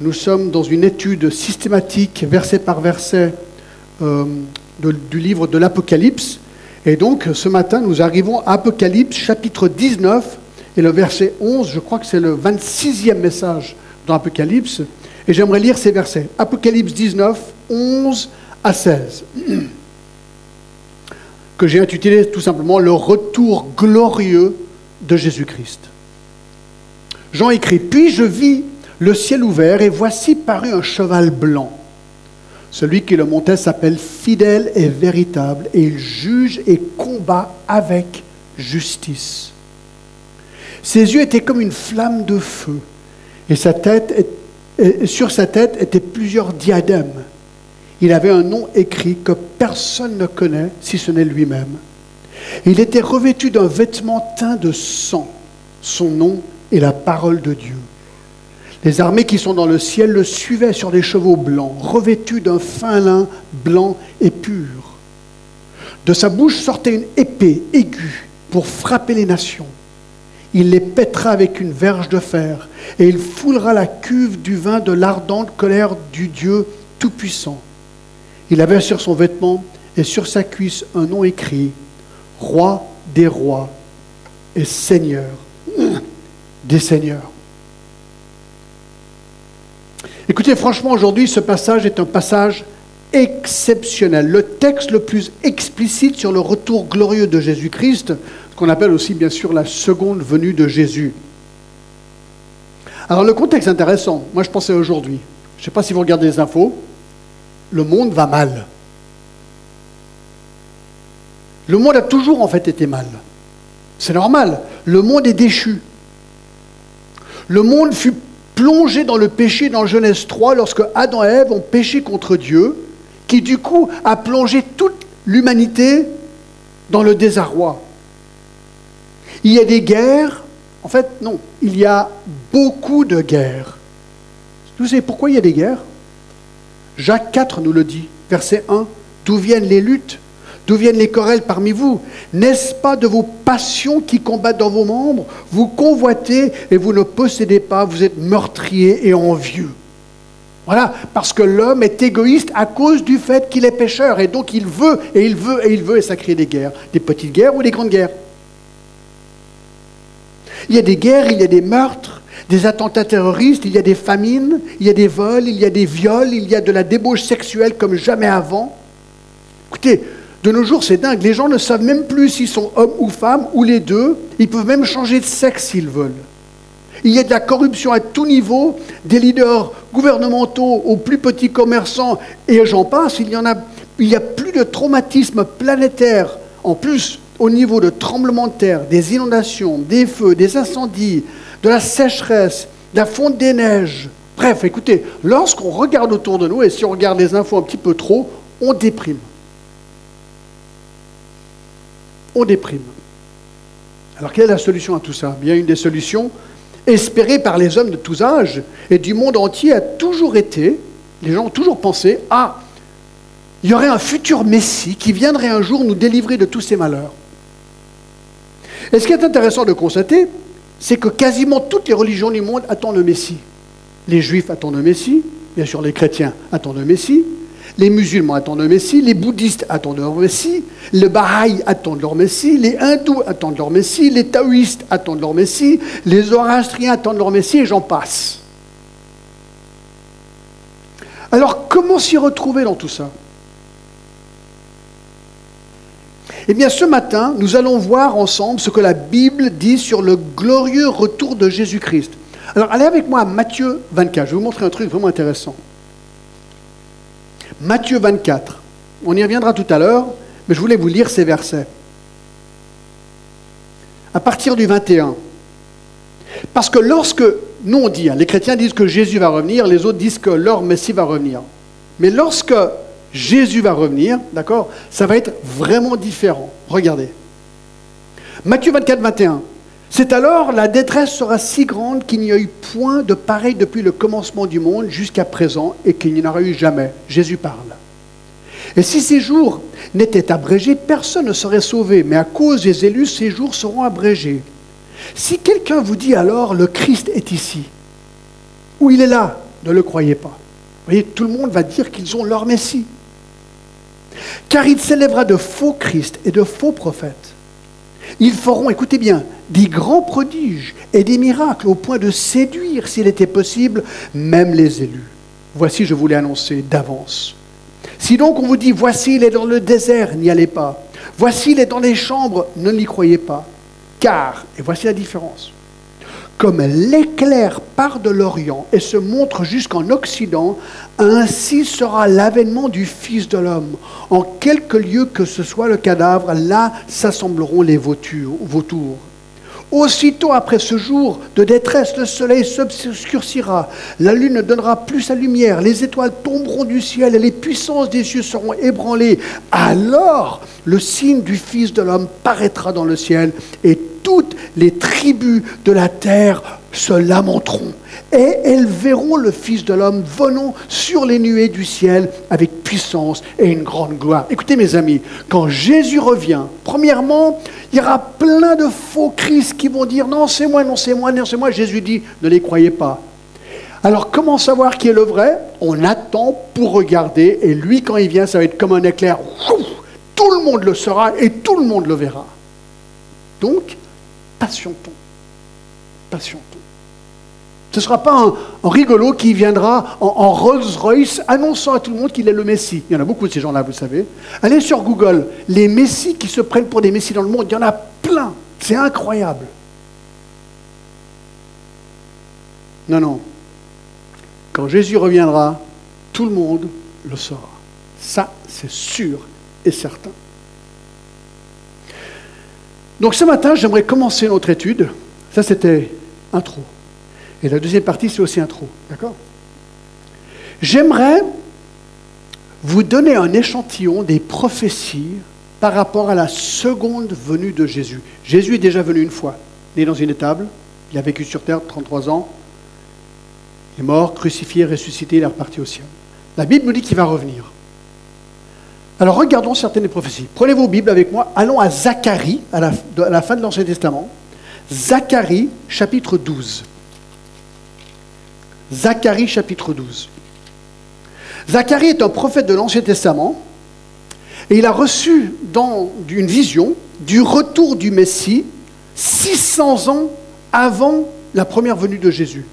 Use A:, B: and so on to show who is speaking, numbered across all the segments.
A: Nous sommes dans une étude systématique, verset par verset, euh, du livre de l'Apocalypse. Et donc, ce matin, nous arrivons à Apocalypse, chapitre 19, et le verset 11, je crois que c'est le 26e message dans Apocalypse. Et j'aimerais lire ces versets. Apocalypse 19, 11 à 16. Que j'ai intitulé tout simplement Le retour glorieux de Jésus-Christ. Jean écrit Puis je vis le ciel ouvert, et voici parut un cheval blanc. Celui qui le montait s'appelle fidèle et véritable, et il juge et combat avec justice. Ses yeux étaient comme une flamme de feu, et et sur sa tête étaient plusieurs diadèmes. Il avait un nom écrit que personne ne connaît si ce n'est lui-même. Il était revêtu d'un vêtement teint de sang. Son nom est la parole de Dieu. Les armées qui sont dans le ciel le suivaient sur des chevaux blancs, revêtus d'un fin lin blanc et pur. De sa bouche sortait une épée aiguë pour frapper les nations. Il les pètera avec une verge de fer, et il foulera la cuve du vin de l'ardente colère du Dieu Tout-Puissant. Il avait sur son vêtement et sur sa cuisse un nom écrit, Roi des rois et Seigneur des seigneurs. Écoutez, franchement, aujourd'hui, ce passage est un passage exceptionnel. Le texte le plus explicite sur le retour glorieux de Jésus-Christ, ce qu'on appelle aussi, bien sûr, la seconde venue de Jésus. Alors, le contexte est intéressant. Moi, je pensais aujourd'hui. Je ne sais pas si vous regardez les infos. Le monde va mal. Le monde a toujours, en fait, été mal. C'est normal. Le monde est déchu. Le monde fut plongé dans le péché dans Genèse 3 lorsque Adam et Ève ont péché contre Dieu, qui du coup a plongé toute l'humanité dans le désarroi. Il y a des guerres, en fait non, il y a beaucoup de guerres. Vous savez pourquoi il y a des guerres? Jacques 4 nous le dit, verset 1, d'où viennent les luttes? D'où viennent les querelles parmi vous N'est-ce pas de vos passions qui combattent dans vos membres Vous convoitez et vous ne possédez pas, vous êtes meurtrier et envieux. Voilà, parce que l'homme est égoïste à cause du fait qu'il est pécheur, et donc il veut, et il veut, et il veut, et ça crée des guerres, des petites guerres ou des grandes guerres. Il y a des guerres, il y a des meurtres, des attentats terroristes, il y a des famines, il y a des vols, il y a des viols, il y a de la débauche sexuelle comme jamais avant. Écoutez, de nos jours, c'est dingue. Les gens ne savent même plus s'ils sont hommes ou femmes, ou les deux. Ils peuvent même changer de sexe s'ils veulent. Il y a de la corruption à tout niveau, des leaders gouvernementaux aux plus petits commerçants, et j'en passe. Il y a, il a plus de traumatisme planétaire, en plus au niveau de tremblements de terre, des inondations, des feux, des incendies, de la sécheresse, de la fonte des neiges. Bref, écoutez, lorsqu'on regarde autour de nous, et si on regarde les infos un petit peu trop, on déprime. On déprime. Alors quelle est la solution à tout ça? Bien, une des solutions espérée par les hommes de tous âges et du monde entier a toujours été, les gens ont toujours pensé, ah, il y aurait un futur Messie qui viendrait un jour nous délivrer de tous ces malheurs. Et ce qui est intéressant de constater, c'est que quasiment toutes les religions du monde attendent le Messie. Les Juifs attendent le Messie, bien sûr les chrétiens attendent le Messie, les musulmans attendent le Messie, les bouddhistes attendent leur Messie, le Bahaï attendent leur Messie, les hindous attendent leur Messie, les taoïstes attendent leur Messie, les zoroastriens attendent leur Messie, et j'en passe. Alors comment s'y retrouver dans tout ça? Eh bien ce matin, nous allons voir ensemble ce que la Bible dit sur le glorieux retour de Jésus-Christ. Alors allez avec moi à Matthieu 24, je vais vous montrer un truc vraiment intéressant. Matthieu 24. On y reviendra tout à l'heure, mais je voulais vous lire ces versets. À partir du 21. Parce que lorsque, nous on dit, hein, les chrétiens disent que Jésus va revenir, les autres disent que leur Messie va revenir. Mais lorsque Jésus va revenir, d'accord, ça va être vraiment différent. Regardez. Matthieu 24, 21. C'est alors la détresse sera si grande qu'il n'y a eu point de pareil depuis le commencement du monde jusqu'à présent et qu'il n'y en aura eu jamais. Jésus parle. Et si ces jours n'étaient abrégés, personne ne serait sauvé, mais à cause des élus, ces jours seront abrégés. Si quelqu'un vous dit alors le Christ est ici, ou il est là, ne le croyez pas. Vous voyez, tout le monde va dire qu'ils ont leur Messie. Car il s'élèvera de faux Christ et de faux prophètes. Ils feront, écoutez bien, des grands prodiges et des miracles au point de séduire, s'il était possible, même les élus. Voici, je vous l'ai annoncé d'avance. Si donc on vous dit, voici, il est dans le désert, n'y allez pas. Voici, il est dans les chambres, ne l'y croyez pas. Car, et voici la différence, comme l'éclair part de l'Orient et se montre jusqu'en Occident, ainsi sera l'avènement du Fils de l'homme. En quelque lieu que ce soit le cadavre, là s'assembleront les vautours. Aussitôt après ce jour de détresse, le soleil s'obscurcira, la lune ne donnera plus sa lumière, les étoiles tomberont du ciel et les puissances des cieux seront ébranlées. Alors le signe du Fils de l'homme paraîtra dans le ciel et toutes les tribus de la terre se lamenteront. Et elles verront le Fils de l'homme venant sur les nuées du ciel avec puissance et une grande gloire. Écoutez mes amis, quand Jésus revient, premièrement, il y aura plein de faux Christ qui vont dire non c'est moi, non c'est moi, non c'est moi. Jésus dit ne les croyez pas. Alors comment savoir qui est le vrai? On attend pour regarder et lui quand il vient ça va être comme un éclair. Tout le monde le saura et tout le monde le verra. Donc, patientons. Patientons. Ce ne sera pas un, rigolo qui viendra en, Rolls-Royce annonçant à tout le monde qu'il est le Messie. Il y en a beaucoup de ces gens-là, vous savez. Allez sur Google, les Messies qui se prennent pour des Messies dans le monde, il y en a plein. C'est incroyable. Non, non. Quand Jésus reviendra, tout le monde le saura. Ça, c'est sûr et certain. Donc ce matin, j'aimerais commencer notre étude. Ça, c'était intro. Et la deuxième partie, c'est aussi intro. D'accord? J'aimerais vous donner un échantillon des prophéties par rapport à la seconde venue de Jésus. Jésus est déjà venu une fois, né dans une étable, il a vécu sur terre 33 ans, il est mort, crucifié, ressuscité, il est reparti au ciel. La Bible nous dit qu'il va revenir. Alors regardons certaines prophéties. Prenez vos Bibles avec moi, allons à Zacharie, à la fin de l'Ancien Testament. Zacharie, chapitre 12. Zacharie, chapitre 12. Zacharie est un prophète de l'Ancien Testament et il a reçu dans une vision du retour du Messie 600 ans avant la première venue de Jésus.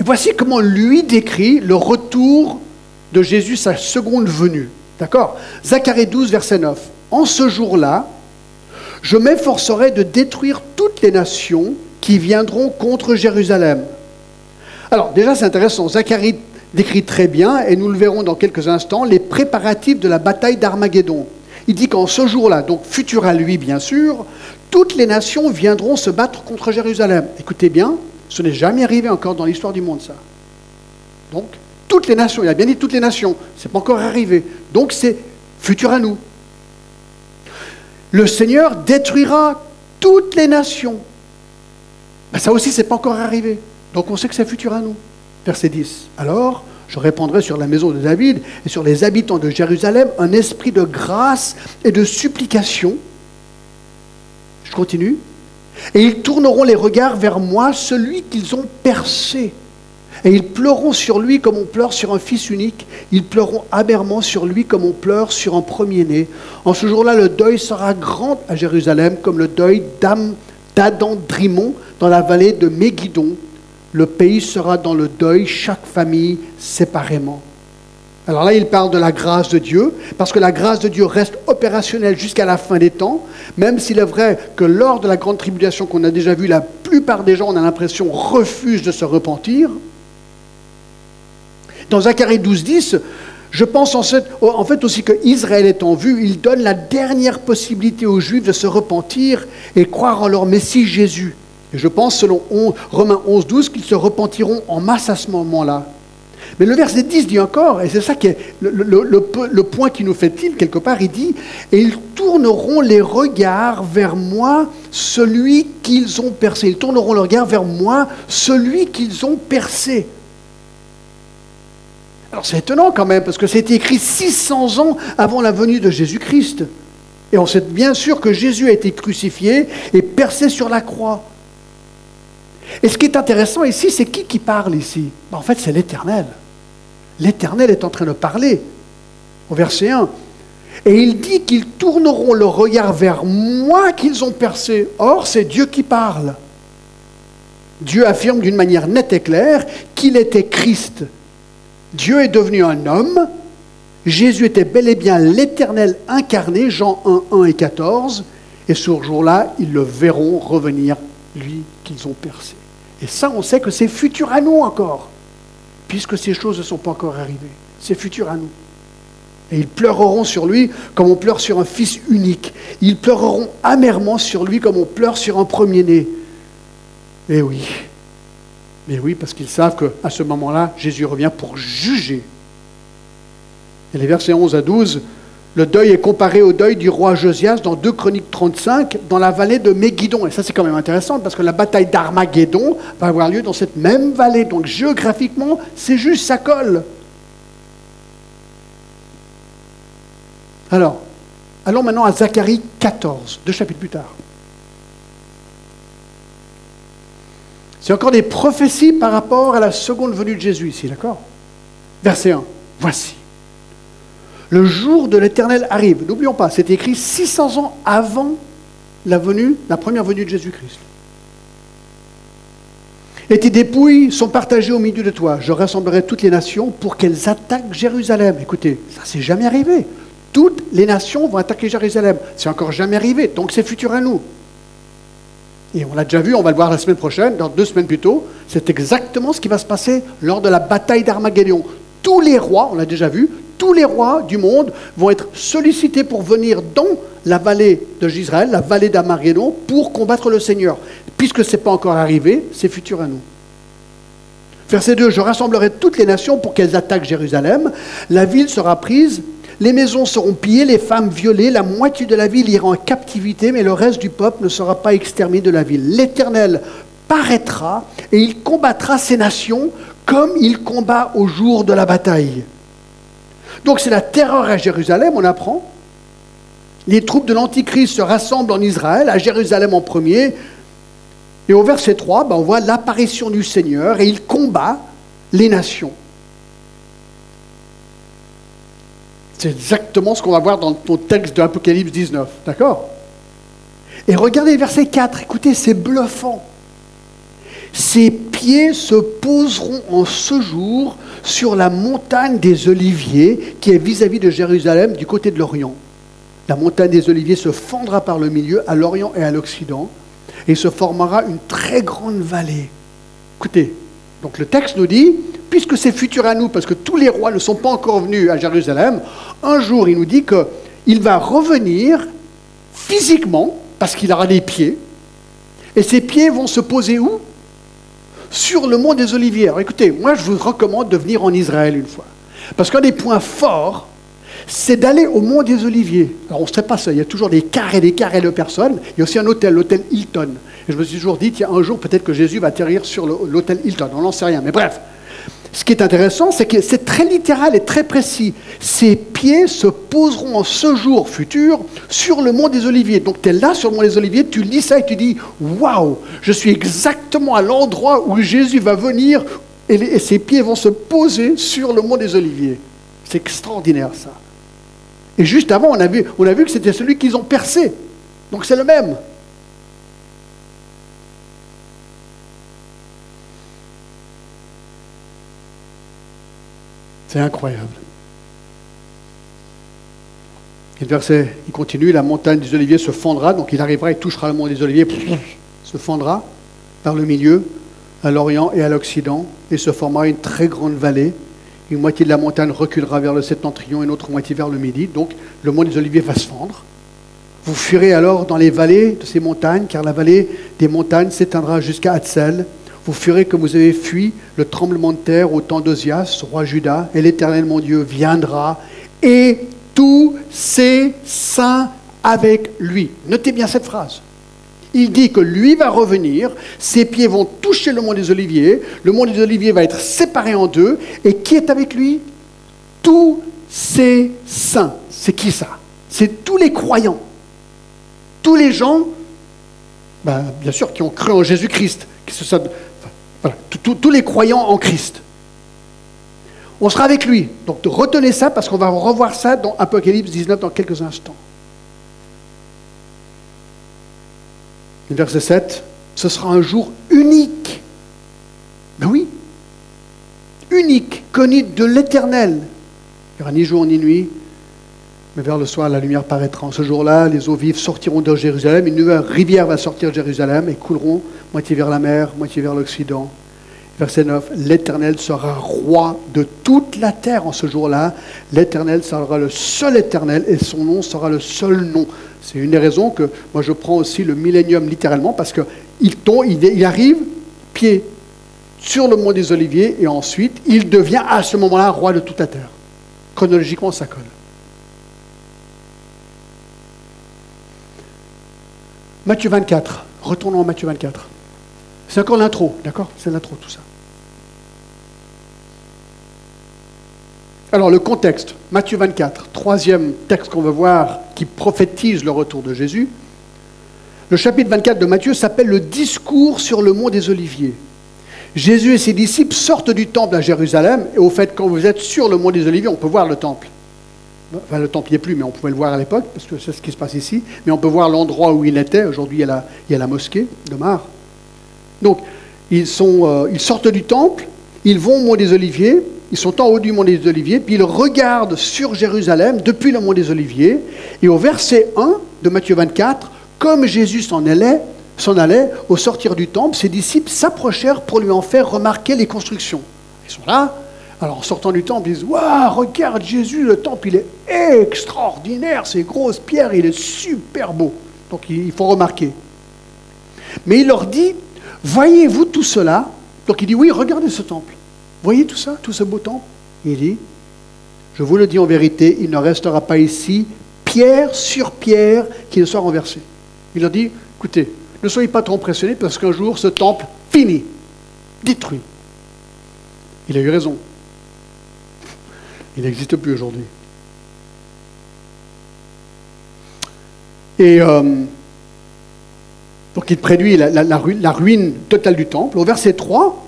A: Et voici comment lui décrit le retour de Jésus, sa seconde venue. D'accord? Zacharie 12, verset 9. En ce jour-là, je m'efforcerai de détruire toutes les nations qui viendront contre Jérusalem. Alors déjà c'est intéressant, Zacharie décrit très bien, et nous le verrons dans quelques instants, les préparatifs de la bataille d'Armageddon. Il dit qu'en ce jour-là, donc futur à lui bien sûr, toutes les nations viendront se battre contre Jérusalem. Écoutez bien, ce n'est jamais arrivé encore dans l'histoire du monde ça. Donc toutes les nations, il a bien dit toutes les nations, ce n'est pas encore arrivé. Donc c'est futur à nous. Le Seigneur détruira toutes les nations. Ben, ça aussi, ce n'est pas encore arrivé. Donc on sait que c'est futur à nous. Verset 10. Alors, je répandrai sur la maison de David et sur les habitants de Jérusalem un esprit de grâce et de supplication. Je continue. Et ils tourneront les regards vers moi, celui qu'ils ont percé. Et ils pleureront sur lui comme on pleure sur un fils unique. Ils pleureront amèrement sur lui comme on pleure sur un premier-né. En ce jour-là, le deuil sera grand à Jérusalem, comme le deuil d'Adam Drimon dans la vallée de Mégidon. Le pays sera dans le deuil, chaque famille séparément. Alors là, il parle de la grâce de Dieu, parce que la grâce de Dieu reste opérationnelle jusqu'à la fin des temps, même s'il est vrai que lors de la grande tribulation qu'on a déjà vue, la plupart des gens, on a l'impression, refusent de se repentir. Dans Zacharie 12, 10, je pense en fait, aussi que Israël est en vue, il donne la dernière possibilité aux Juifs de se repentir et croire en leur Messie Jésus. Et je pense, selon Romains 11, 12, qu'ils se repentiront en masse à ce moment-là. Mais le verset 10 dit encore, et c'est ça qui est le, le point qui nous fait tilt quelque part, il dit, et ils tourneront les regards vers moi, celui qu'ils ont percé. Ils tourneront le regard vers moi, celui qu'ils ont percé. Alors c'est étonnant quand même, parce que c'était écrit 600 ans avant la venue de Jésus-Christ. Et on sait bien sûr que Jésus a été crucifié et percé sur la croix. Et ce qui est intéressant ici, c'est qui qui parle ici? Ben, En fait, c'est l'Éternel. L'Éternel est en train de parler. Au verset 1. Et il dit qu'ils tourneront le regard vers moi qu'ils ont percé. Or, c'est Dieu qui parle. Dieu affirme d'une manière nette et claire qu'il était Christ. Dieu est devenu un homme. Jésus était bel et bien l'Éternel incarné, Jean 1, 1 et 14. Et ce jour-là, ils le verront revenir, lui qu'ils ont percé. Et ça, on sait que c'est futur à nous encore, puisque ces choses ne sont pas encore arrivées. C'est futur à nous. Et ils pleureront sur lui comme on pleure sur un fils unique. Ils pleureront amèrement sur lui comme on pleure sur un premier-né. Eh oui. Mais oui, parce qu'ils savent qu'à ce moment-là, Jésus revient pour juger. Et les versets 11 à 12, le deuil est comparé au deuil du roi Josias dans 2 Chroniques 35, dans la vallée de Megiddo. Et ça, c'est quand même intéressant, parce que la bataille d'Armageddon va avoir lieu dans cette même vallée. Donc géographiquement, c'est juste, ça colle. Alors, allons maintenant à Zacharie 14, deux chapitres plus tard. C'est encore des prophéties par rapport à la seconde venue de Jésus ici, d'accord? Verset 1. Voici. Le jour de l'Éternel arrive. N'oublions pas, c'est écrit 600 ans avant la venue, la première venue de Jésus-Christ. Et tes dépouilles sont partagées au milieu de toi. Je rassemblerai toutes les nations pour qu'elles attaquent Jérusalem. Écoutez, ça s'est jamais arrivé. Toutes les nations vont attaquer Jérusalem. C'est encore jamais arrivé, donc c'est futur à nous. Et on l'a déjà vu, on va le voir la semaine prochaine, dans deux semaines plus tôt. C'est exactement ce qui va se passer lors de la bataille d'Armageddon. Tous les rois, on l'a déjà vu, tous les rois du monde vont être sollicités pour venir dans la vallée de Gisraël, la vallée d'Armageddon, pour combattre le Seigneur. Puisque ce n'est pas encore arrivé, c'est futur à nous. Verset 2, je rassemblerai toutes les nations pour qu'elles attaquent Jérusalem. La ville sera prise les maisons seront pillées, les femmes violées, la moitié de la ville ira en captivité, mais le reste du peuple ne sera pas exterminé de la ville. L'Éternel paraîtra et il combattra ces nations comme il combat au jour de la bataille. Donc c'est la terreur à Jérusalem, on apprend. Les troupes de l'Antichrist se rassemblent en Israël, à Jérusalem en premier. Et au verset 3, ben, on voit l'apparition du Seigneur et il combat les nations. C'est exactement ce qu'on va voir dans ton texte de l'Apocalypse 19. D'accord? Et regardez verset 4. Écoutez, c'est bluffant. Ses pieds se poseront en ce jour sur la montagne des Oliviers qui est vis-à-vis de Jérusalem du côté de l'Orient. La montagne des Oliviers se fendra par le milieu à l'Orient et à l'Occident et se formera une très grande vallée. Écoutez, donc le texte nous dit, puisque c'est futur à nous, parce que tous les rois ne sont pas encore venus à Jérusalem, un jour il nous dit qu'il va revenir physiquement, parce qu'il aura des pieds, et ses pieds vont se poser où? Sur le mont des Oliviers. Alors écoutez, moi je vous recommande de venir en Israël une fois. Parce qu'un des points forts, c'est d'aller au mont des Oliviers. Alors on ne sait pas ça, il y a toujours des et des carrés de personnes. Il y a aussi un hôtel, l'hôtel Hilton. Et je me suis toujours dit, tiens, un jour peut-être que Jésus va atterrir sur l'hôtel Hilton. On n'en sait rien. Mais bref, ce qui est intéressant, c'est que c'est très littéral et très précis. Ses pieds se poseront en ce jour futur sur le mont des Oliviers. Donc tu es là sur le mont des Oliviers, tu lis ça et tu dis Waouh, je suis exactement à l'endroit où Jésus va venir et, ses pieds vont se poser sur le mont des Oliviers. C'est extraordinaire ça. Et juste avant, on a vu, on a vu que c'était celui qu'ils ont percé. Donc c'est le même. C'est incroyable. Il continue, la montagne des Oliviers se fendra, donc il arrivera, il touchera le mont des Oliviers, se fendra par le milieu, à l'Orient et à l'Occident, et se formera une très grande vallée. Une moitié de la montagne reculera vers le septentrion et une autre moitié vers le midi. Donc le mont des Oliviers va se fendre. Vous fuirez alors dans les vallées de ces montagnes, car la vallée des montagnes s'éteindra jusqu'à Hatzel, vous ferez comme vous avez fui le tremblement de terre au temps d'Ozias, roi Juda, et l'Éternel mon Dieu viendra, et tous ses saints avec lui. Notez bien cette phrase. Il dit que lui va revenir, ses pieds vont toucher le mont des Oliviers, le mont des Oliviers va être séparé en deux, et qui est avec lui? Tous ses saints. C'est qui ça? C'est tous les croyants. Tous les gens, ben, bien sûr, qui ont cru en Jésus-Christ, tous les croyants en Christ. On sera avec lui. Donc retenez ça parce qu'on va revoir ça dans Apocalypse 19 dans quelques instants. Verset 7, ce sera un jour unique. Ben oui, unique, connu de l'éternel. Il n'y aura ni jour ni nuit, mais vers le soir, la lumière paraîtra. En ce jour-là, les eaux vives sortiront de Jérusalem. Une nouvelle rivière va sortir de Jérusalem et couleront moitié vers la mer, moitié vers l'Occident. Verset 9, l'Éternel sera roi de toute la terre en ce jour-là. L'Éternel sera le seul Éternel et son nom sera le seul nom. C'est une des raisons que moi je prends aussi le millénium littéralement parce qu'il tombe, il arrive pied sur le mont des Oliviers et ensuite il devient à ce moment-là roi de toute la terre. Chronologiquement, ça colle. Matthieu 24. Retournons à Matthieu 24. C'est encore l'intro, d'accord? C'est l'intro, tout ça. Alors, le contexte, Matthieu 24, troisième texte qu'on veut voir qui prophétise le retour de Jésus. Le chapitre 24 de Matthieu s'appelle le discours sur le mont des Oliviers. Jésus et ses disciples sortent du temple à Jérusalem, et au fait, quand vous êtes sur le mont des Oliviers, on peut voir le temple. Enfin, le temple n'y est plus, mais on pouvait le voir à l'époque, parce que c'est ce qui se passe ici. Mais on peut voir l'endroit où il était. Aujourd'hui, il, y a la mosquée de Mar. Donc, euh, ils sortent du temple, ils vont au mont des Oliviers, ils sont en haut du mont des Oliviers, puis ils regardent sur Jérusalem depuis le mont des Oliviers. Et au verset 1 de Matthieu 24, comme Jésus s'en allait, s'en allait, au sortir du temple, ses disciples s'approchèrent pour lui en faire remarquer les constructions. Ils sont là, alors en sortant du temple, ils disent Waouh, regarde Jésus, le temple, il est extraordinaire, ces grosses pierres, il est super beau. Donc il faut remarquer. Mais il leur dit Voyez-vous tout cela? Donc il dit Oui, regardez ce temple. Voyez tout ça, tout ce beau temple? Il dit Je vous le dis en vérité, il ne restera pas ici pierre sur pierre qui ne soit renversée. Il leur dit Écoutez, ne soyez pas trop impressionnés parce qu'un jour ce temple finit, détruit. Il a eu raison. Il n'existe plus aujourd'hui. Et euh, donc il préduit la, ruine, totale du temple. Au verset 3,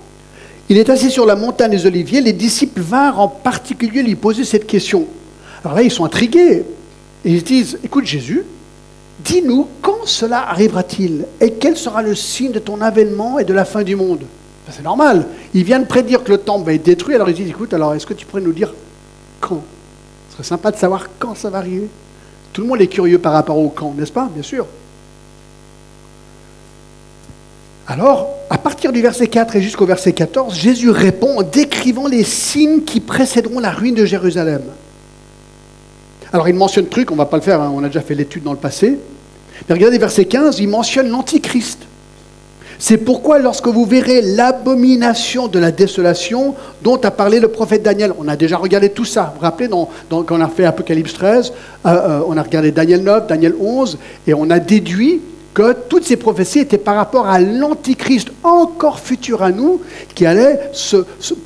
A: il est assis sur la montagne des Oliviers. Les disciples vinrent en particulier lui poser cette question. Alors là, ils sont intrigués. Et ils disent, écoute Jésus, dis-nous quand cela arrivera-t-il Et quel sera le signe de ton avènement et de la fin du monde? C'est normal. Il vient de prédire que le temple va être détruit. Alors ils disent, écoute, alors est-ce que tu pourrais nous dire quand? Ce serait sympa de savoir quand ça va arriver. Tout le monde est curieux par rapport au quand, n'est-ce pas? Bien sûr. Alors, à partir du verset 4 et jusqu'au verset 14, Jésus répond en décrivant les signes qui précéderont la ruine de Jérusalem. Alors, il mentionne truc, on ne va pas le faire, hein, on a déjà fait l'étude dans le passé. Mais regardez verset 15, il mentionne l'Antichrist. C'est pourquoi lorsque vous verrez l'abomination de la désolation dont a parlé le prophète Daniel, on a déjà regardé tout ça, vous vous rappelez, quand on a fait Apocalypse 13, euh, euh, on a regardé Daniel 9, Daniel 11, et on a déduit que toutes ces prophéties étaient par rapport à l'Antichrist encore futur à nous, qui allait se,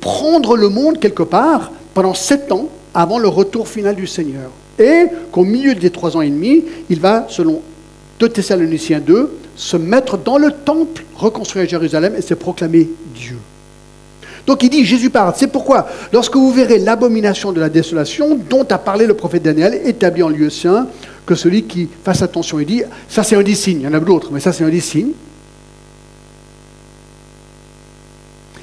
A: prendre le monde quelque part pendant sept ans avant le retour final du Seigneur. Et qu'au milieu des trois ans et demi, il va, selon 2 Thessaloniciens 2, se mettre dans le temple, reconstruire Jérusalem et se proclamer Dieu. Donc il dit, Jésus parle. C'est pourquoi, lorsque vous verrez l'abomination de la désolation dont a parlé le prophète Daniel, établi en lieu saint, que celui qui fasse attention, il dit, ça c'est un des signes, il y en a d'autres, mais ça c'est un des signes.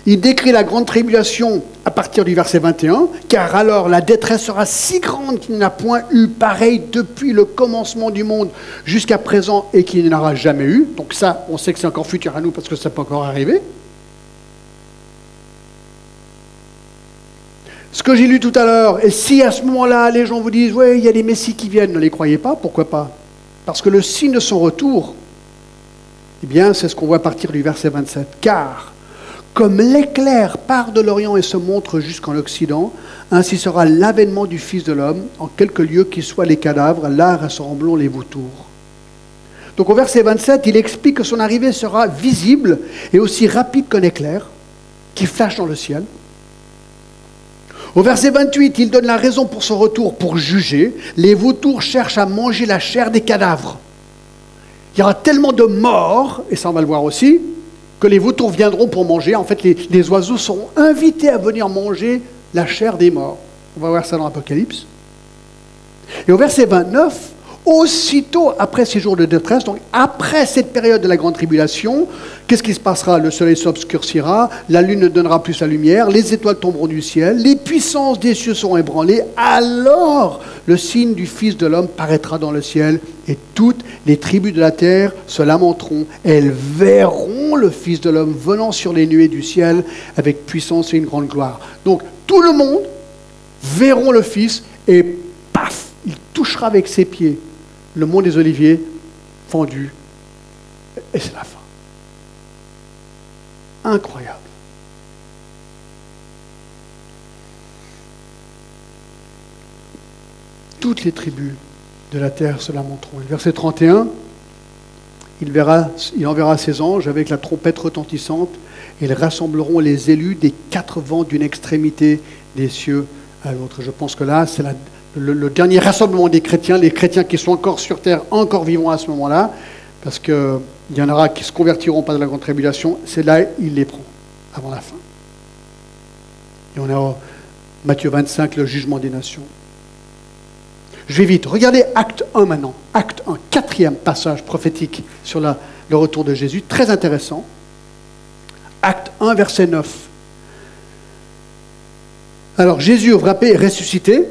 A: Il décrit la grande tribulation à partir du verset 21, car alors la détresse sera si grande qu'il n'y a point eu pareil depuis le commencement du monde jusqu'à présent et qu'il n'y en aura jamais eu. Donc ça, on sait que c'est encore futur à nous parce que ça peut encore arriver. Ce que j'ai lu tout à l'heure, et si à ce moment-là, les gens vous disent, oui, il y a des messies qui viennent, ne les croyez pas, pourquoi pas? Parce que le signe de son retour, eh bien, c'est ce qu'on voit partir du verset 27. Car, comme l'éclair part de l'Orient et se montre jusqu'en Occident, ainsi sera l'avènement du Fils de l'homme, en quelque lieu qui soient les cadavres, là ressemblant les vautours. Donc au verset 27, il explique que son arrivée sera visible et aussi rapide qu'un éclair qui flash dans le ciel. Au verset 28, il donne la raison pour son retour, pour juger. Les vautours cherchent à manger la chair des cadavres. Il y aura tellement de morts, et ça on va le voir aussi, que les vautours viendront pour manger. En fait, les, oiseaux seront invités à venir manger la chair des morts. On va voir ça dans l'Apocalypse. Et au verset 29, aussitôt après ces jours de détresse, donc après cette période de la grande tribulation, qu'est-ce qui se passera? Le soleil s'obscurcira, la lune ne donnera plus sa lumière, les étoiles tomberont du ciel, les puissances des cieux seront ébranlées, alors le signe du Fils de l'homme paraîtra dans le ciel, et toutes les tribus de la terre se lamenteront, elles verront le Fils de l'homme venant sur les nuées du ciel avec puissance et une grande gloire. Donc tout le monde verront le Fils, et paf, il touchera avec ses pieds le mont des Oliviers fendu, et c'est la fin. Incroyable. Toutes les tribus de la terre se lamenteront. Verset 31, il, verra, il enverra ses anges avec la trompette retentissante, et ils rassembleront les élus des quatre vents d'une extrémité des cieux à l'autre. Je pense que là, c'est la, le, dernier rassemblement des chrétiens, les chrétiens qui sont encore sur terre, encore vivants à ce moment-là, parce qu'il y en aura qui se convertiront pas de la grande tribulation, c'est là il les prend, avant la fin. Et on a Matthieu 25, le jugement des nations. Je vais vite. Regardez acte 1 maintenant. Acte 1, quatrième passage prophétique sur le retour de Jésus. Très intéressant. Acte 1, verset 9. Alors Jésus frappé est ressuscité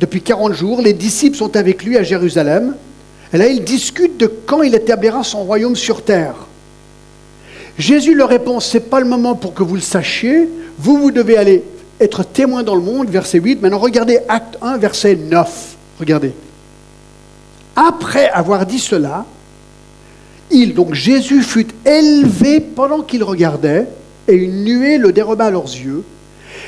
A: depuis 40 jours. Les disciples sont avec lui à Jérusalem. Et là, ils discutent de quand il établira son royaume sur terre. Jésus leur répond, ce n'est pas le moment pour que vous le sachiez. Vous, vous devez aller être témoin dans le monde, verset 8. Maintenant, regardez acte 1, verset 9. Regardez. Après avoir dit cela, il, donc Jésus, fut élevé pendant qu'il regardait, et une nuée le déroba à leurs yeux.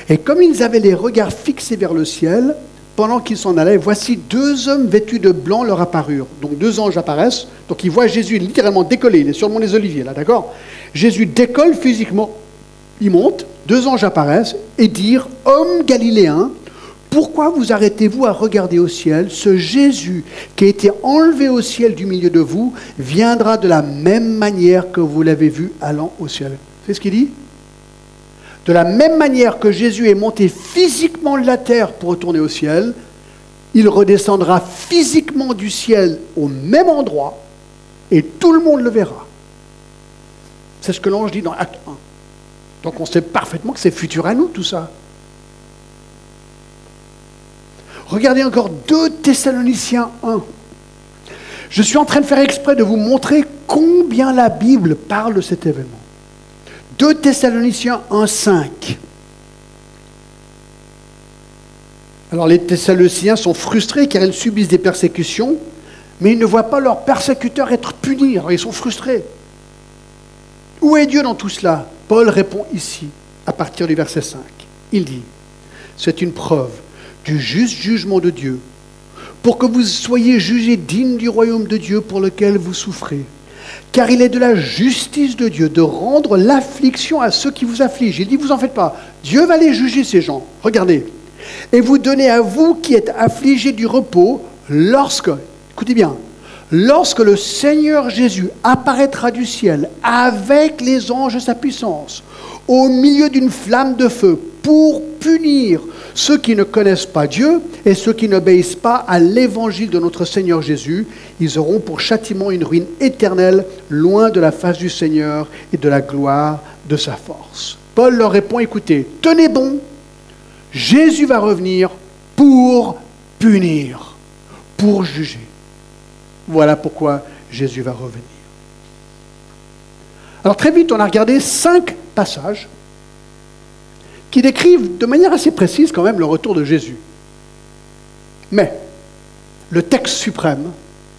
A: Et comme ils avaient les regards fixés vers le ciel, pendant qu'ils s'en allaient, voici deux hommes vêtus de blanc leur apparurent. Donc deux anges apparaissent. Donc ils voient Jésus littéralement décoller. Il est sur le mont des Oliviers, là, d'accord Jésus décolle physiquement. Il monte, deux anges apparaissent et dirent Homme galiléen, pourquoi vous arrêtez-vous à regarder au ciel? Ce Jésus qui a été enlevé au ciel du milieu de vous viendra de la même manière que vous l'avez vu allant au ciel. C'est ce qu'il dit de la même manière que Jésus est monté physiquement de la terre pour retourner au ciel, il redescendra physiquement du ciel au même endroit et tout le monde le verra. C'est ce que l'ange dit dans Acte 1. Donc on sait parfaitement que c'est futur à nous tout ça. Regardez encore 2 Thessaloniciens 1. Je suis en train de faire exprès de vous montrer combien la Bible parle de cet événement. 2 Thessaloniciens 1, 5. Alors les Thessaloniciens sont frustrés car ils subissent des persécutions, mais ils ne voient pas leurs persécuteurs être punis. Alors ils sont frustrés. Où est Dieu dans tout cela? Paul répond ici, à partir du verset 5. Il dit, c'est une preuve du juste jugement de Dieu, pour que vous soyez jugés dignes du royaume de Dieu pour lequel vous souffrez. Car il est de la justice de Dieu de rendre l'affliction à ceux qui vous affligent. Il dit, vous en faites pas. Dieu va les juger, ces gens. Regardez. Et vous donnez à vous qui êtes affligés du repos lorsque, écoutez bien, lorsque le Seigneur Jésus apparaîtra du ciel avec les anges de sa puissance, au milieu d'une flamme de feu, pour punir ceux qui ne connaissent pas Dieu et ceux qui n'obéissent pas à l'évangile de notre Seigneur Jésus, ils auront pour châtiment une ruine éternelle, loin de la face du Seigneur et de la gloire de sa force. Paul leur répond, écoutez, tenez bon, Jésus va revenir pour punir, pour juger. Voilà pourquoi Jésus va revenir. Alors très vite, on a regardé cinq passages qui décrivent de manière assez précise quand même le retour de Jésus. Mais le texte suprême,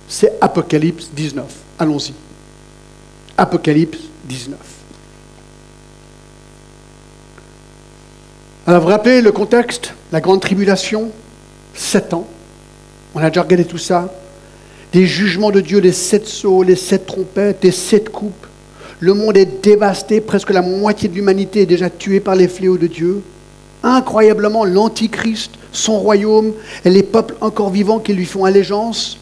A: c'est Apocalypse 19. Allons-y. Apocalypse 19. Alors vous rappelez le contexte La grande tribulation, sept ans. On a déjà regardé tout ça. Des jugements de Dieu, les sept sceaux, les sept trompettes, les sept coupes. Le monde est dévasté, presque la moitié de l'humanité est déjà tuée par les fléaux de Dieu. Incroyablement, l'Antichrist, son royaume et les peuples encore vivants qui lui font allégeance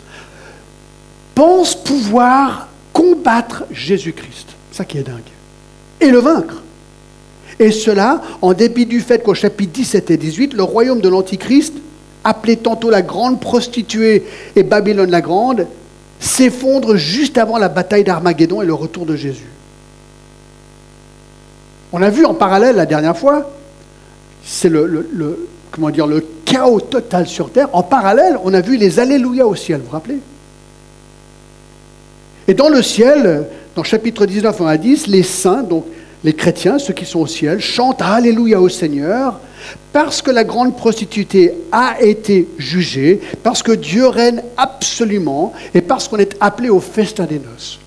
A: pensent pouvoir combattre Jésus-Christ. Ça qui est dingue. et le vaincre. Et cela en dépit du fait qu'au chapitre 17 et 18, le royaume de l'Antichrist, appelé tantôt la grande prostituée et Babylone la grande, s'effondre juste avant la bataille d'Armageddon et le retour de Jésus. On a vu en parallèle la dernière fois, c'est le, comment le chaos total sur terre. En parallèle, on a vu les Alléluia au ciel, vous vous rappelez? Et dans le ciel, dans chapitre 19 à 10, les saints, donc les chrétiens, ceux qui sont au ciel, chantent Alléluia au Seigneur, parce que la grande prostituée a été jugée, parce que Dieu règne absolument, et parce qu'on est appelé au festin des noces.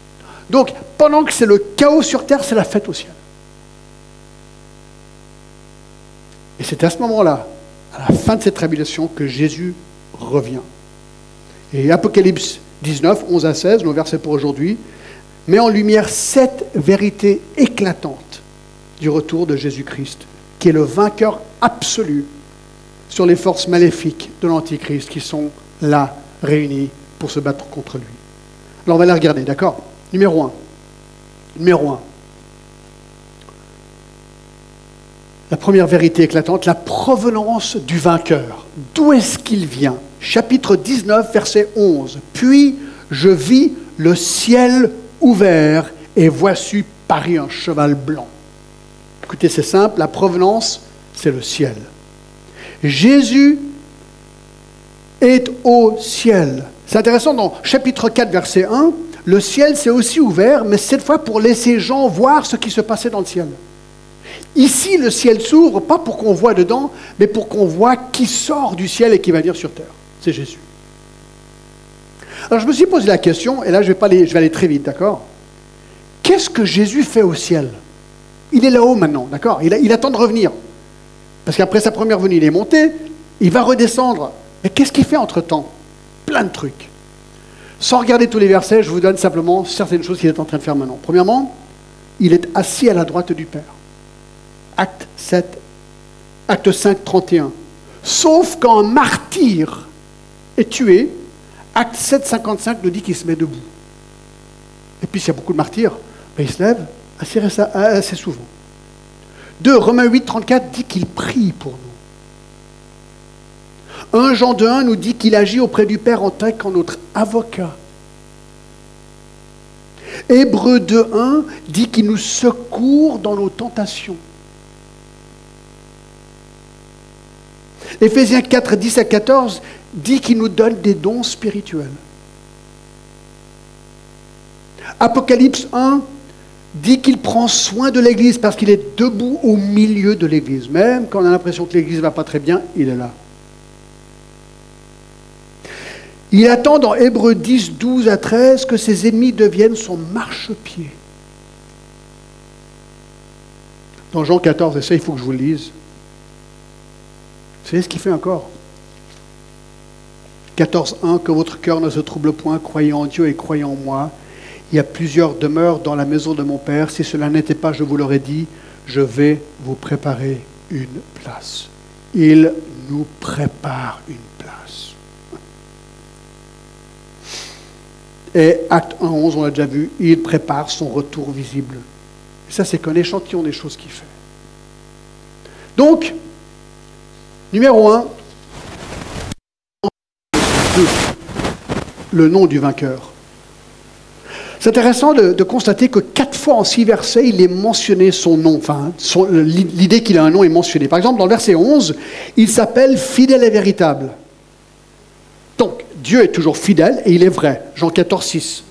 A: Donc, pendant que c'est le chaos sur terre, c'est la fête au ciel. Et c'est à ce moment-là, à la fin de cette tribulation, que Jésus revient. Et Apocalypse 19, 11 à 16, nos versets pour aujourd'hui, met en lumière sept vérités éclatantes du retour de Jésus-Christ, qui est le vainqueur absolu sur les forces maléfiques de l'Antichrist qui sont là, réunies pour se battre contre lui. Alors on va les regarder, d'accord? Numéro 1. Numéro 1. La première vérité éclatante, la provenance du vainqueur. D'où est-ce qu'il vient? Chapitre 19, verset 11. Puis je vis le ciel ouvert et voici paris un cheval blanc. Écoutez, c'est simple, la provenance, c'est le ciel. Jésus est au ciel. C'est intéressant, dans chapitre 4, verset 1, le ciel s'est aussi ouvert, mais cette fois pour laisser Jean voir ce qui se passait dans le ciel. Ici, le ciel s'ouvre, pas pour qu'on voit dedans, mais pour qu'on voit qui sort du ciel et qui va venir sur terre. C'est Jésus. Alors je me suis posé la question, et là je vais, pas aller, je vais aller très vite, d'accord? Qu'est-ce que Jésus fait au ciel? Il est là-haut maintenant, d'accord? Il, il, attend de revenir. Parce qu'après sa première venue, il est monté, il va redescendre. Mais qu'est-ce qu'il fait entre-temps? Plein de trucs. Sans regarder tous les versets, je vous donne simplement certaines choses qu'il est en train de faire maintenant. Premièrement, il est assis à la droite du Père. Acte 7, acte 5, 31. Sauf quand un martyr est tué, acte 7, 55 nous dit qu'il se met debout. Et puis s'il y a beaucoup de martyrs, ben, il se lève assez, souvent. 2. Romains 8, 34 dit qu'il prie pour nous. 1 Jean 2, 1 nous dit qu'il agit auprès du Père en tant qu'en notre avocat. Hébreu 2, 1 dit qu'il nous secourt dans nos tentations. Éphésiens 4, 10 à 14 dit qu'il nous donne des dons spirituels. Apocalypse 1 dit qu'il prend soin de l'Église parce qu'il est debout au milieu de l'Église. Même quand on a l'impression que l'Église ne va pas très bien, il est là. Il attend dans Hébreu 10, 12 à 13 que ses ennemis deviennent son marchepied. Dans Jean 14, et ça il faut que je vous le lise, vous savez ce qu'il fait encore? 14.1 Que votre cœur ne se trouble point, croyez en Dieu et croyez en moi. Il y a plusieurs demeures dans la maison de mon Père. Si cela n'était pas, je vous l'aurais dit, je vais vous préparer une place. Il nous prépare une place. Et acte 1.11, on l'a déjà vu, il prépare son retour visible. Et ça, c'est qu'un échantillon des choses qu'il fait. Donc, Numéro 1, le nom du vainqueur. C'est intéressant de, constater que quatre fois en six versets, il est mentionné son nom. L'idée qu'il a un nom est mentionnée. Par exemple, dans le verset 11, il s'appelle fidèle et véritable. Donc, Dieu est toujours fidèle et il est vrai. Jean 14, 6.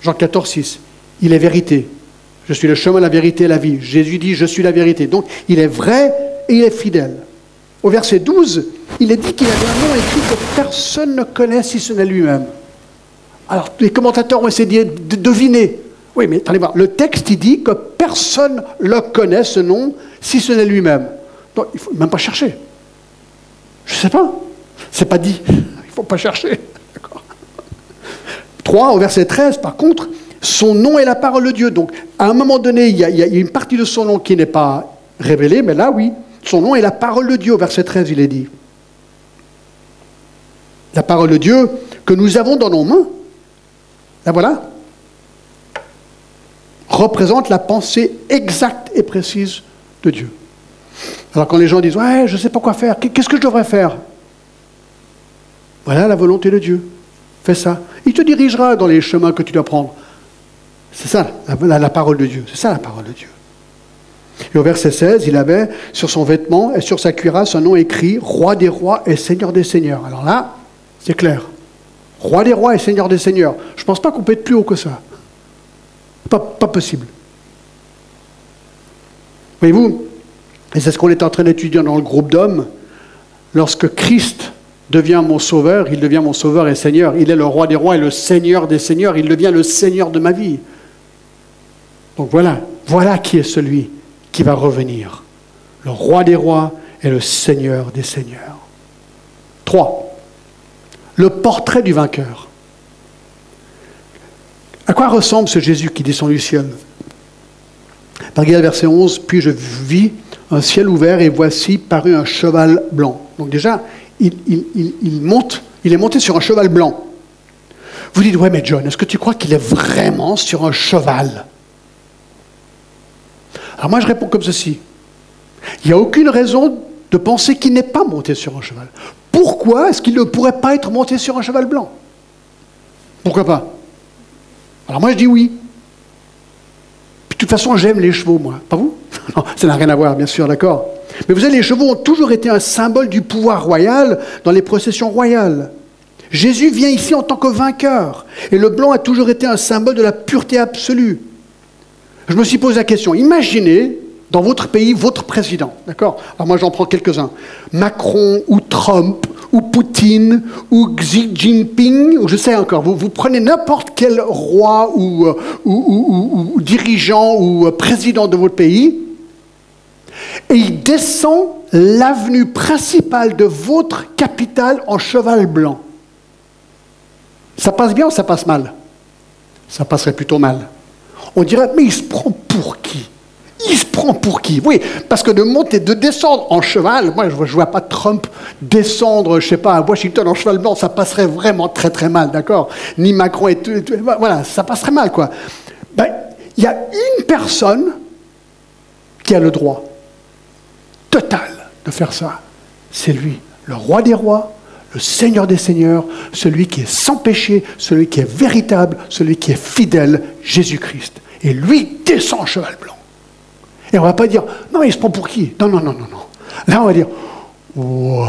A: Jean 14, 6. Il est vérité. Je suis le chemin, la vérité et la vie. Jésus dit, je suis la vérité. Donc, il est vrai et il est fidèle. Au verset 12, il est dit qu'il avait un nom écrit que personne ne connaît si ce n'est lui-même. Alors, les commentateurs ont essayé de deviner. Oui, mais attendez voir, le texte, il dit que personne ne le connaît, ce nom, si ce n'est lui-même. Donc, il ne faut même pas chercher. Je ne sais pas. C'est pas dit. Il ne faut pas chercher. 3, au verset 13, par contre, son nom est la parole de Dieu. Donc, à un moment donné, il y a, il y a une partie de son nom qui n'est pas révélée, mais là, oui. Son nom est la parole de Dieu. Verset 13, il est dit. La parole de Dieu que nous avons dans nos mains. La voilà. représente la pensée exacte et précise de Dieu. Alors quand les gens disent Ouais, je ne sais pas quoi faire, qu'est-ce que je devrais faire? Voilà la volonté de Dieu. Fais ça. Il te dirigera dans les chemins que tu dois prendre. C'est ça la, parole de Dieu. C'est ça la parole de Dieu. Et au verset 16, il avait sur son vêtement et sur sa cuirasse un nom écrit Roi des rois et Seigneur des seigneurs. Alors là, c'est clair. Roi des rois et Seigneur des seigneurs. Je ne pense pas qu'on peut être plus haut que ça. Pas, possible. Voyez-vous, et c'est ce qu'on est en train d'étudier dans le groupe d'hommes, lorsque Christ devient mon sauveur, il devient mon sauveur et Seigneur. Il est le roi des rois et le Seigneur des seigneurs. Il devient le Seigneur de ma vie. Donc voilà, voilà qui est celui qui va revenir. Le roi des rois et le Seigneur des seigneurs. Trois, le portrait du vainqueur. À quoi ressemble ce Jésus qui descend du ciel? Par verset 11, puis je vis un ciel ouvert et voici paru un cheval blanc. Donc déjà, il, monte, il est monté sur un cheval blanc. Vous dites, ouais, mais John, est-ce que tu crois qu'il est vraiment sur un cheval? Alors moi, je réponds comme ceci. Il n'y a aucune raison de penser qu'il n'est pas monté sur un cheval. Pourquoi est-ce qu'il ne pourrait pas être monté sur un cheval blanc? Pourquoi pas? Alors moi, je dis oui. de toute façon, j'aime les chevaux, moi. Pas vous? Non, ça n'a rien à voir, bien sûr, d'accord. Mais vous savez, les chevaux ont toujours été un symbole du pouvoir royal dans les processions royales. Jésus vient ici en tant que vainqueur. Et le blanc a toujours été un symbole de la pureté absolue. Je me suis posé la question, imaginez dans votre pays votre président, d'accord? Alors moi j'en prends quelques-uns. Macron ou Trump ou Poutine ou Xi Jinping, ou je sais encore, vous, prenez n'importe quel roi ou, euh, ou, dirigeant ou euh, président de votre pays, et il descend l'avenue principale de votre capitale en cheval blanc. Ça passe bien ou ça passe mal? Ça passerait plutôt mal. On dirait, mais il se prend pour qui? Il se prend pour qui? Oui, parce que de monter, de descendre en cheval, moi je ne vois pas Trump descendre, je sais pas, à Washington en cheval blanc, ça passerait vraiment très très mal, d'accord? Ni Macron et tout, voilà, ça passerait mal, quoi. Ben, il y a une personne qui a le droit total de faire ça. C'est lui, le roi des rois, le Seigneur des seigneurs, celui qui est sans péché, celui qui est véritable, celui qui est fidèle, Jésus-Christ. Et lui descend en cheval blanc. Et on ne va pas dire, non, il se prend pour qui? Non, non, non, non, non. Là, on va dire, wow.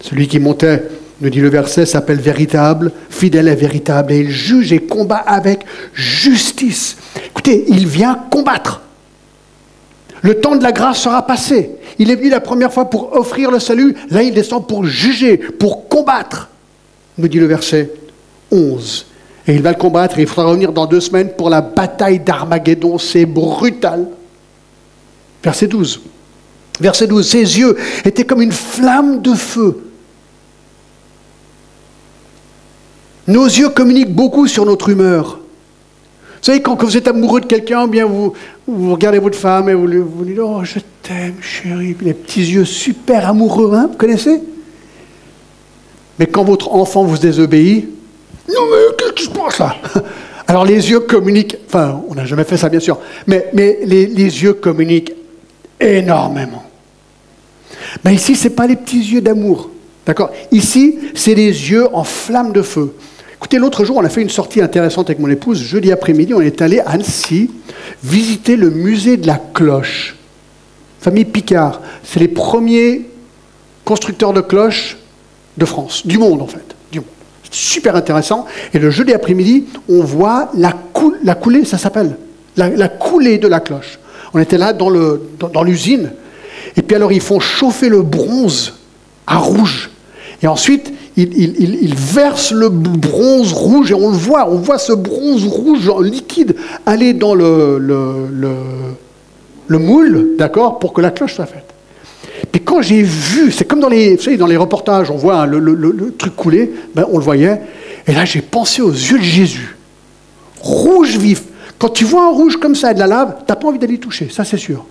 A: Celui qui montait, nous dit le verset, s'appelle véritable, fidèle et véritable, et il juge et combat avec justice. Écoutez, il vient combattre. Le temps de la grâce sera passé. Il est venu la première fois pour offrir le salut. Là, il descend pour juger, pour combattre, nous dit le verset 11. Et il va le combattre et il faudra revenir dans deux semaines pour la bataille d'Armageddon. C'est brutal. Verset 12. Verset 12. Ses yeux étaient comme une flamme de feu. Nos yeux communiquent beaucoup sur notre humeur. Vous savez, quand, vous êtes amoureux de quelqu'un, bien vous, vous regardez votre femme et vous, vous dites Oh, je t'aime, chérie. les petits yeux super amoureux, hein, vous connaissez? Mais quand votre enfant vous désobéit, Non, mais qu'est-ce qui se passe là? Alors les yeux communiquent, enfin, on n'a jamais fait ça bien sûr, mais, les yeux communiquent énormément. Mais ici, ce n'est pas les petits yeux d'amour. D'accord? Ici, c'est les yeux en flamme de feu. Écoutez, l'autre jour, on a fait une sortie intéressante avec mon épouse. Jeudi après-midi, on est allé à Annecy visiter le musée de la cloche. Famille Picard. C'est les premiers constructeurs de cloches de France, du monde en fait. Super intéressant. Et le jeudi après-midi, on voit la, coulée, ça s'appelle, la, coulée de la cloche. On était là dans l'usine. Et puis alors, ils font chauffer le bronze à rouge. Et ensuite, il, verse le bronze rouge et on le voit, on voit ce bronze rouge en liquide aller dans le, le, moule, d'accord, pour que la cloche soit faite. Puis quand j'ai vu, c'est comme dans les, dans les reportages, on voit le, truc couler, ben, on le voyait, et là j'ai pensé aux yeux de Jésus, rouge vif. Quand tu vois un rouge comme ça et de la lave, tu n'as pas envie d'aller toucher, ça c'est sûr.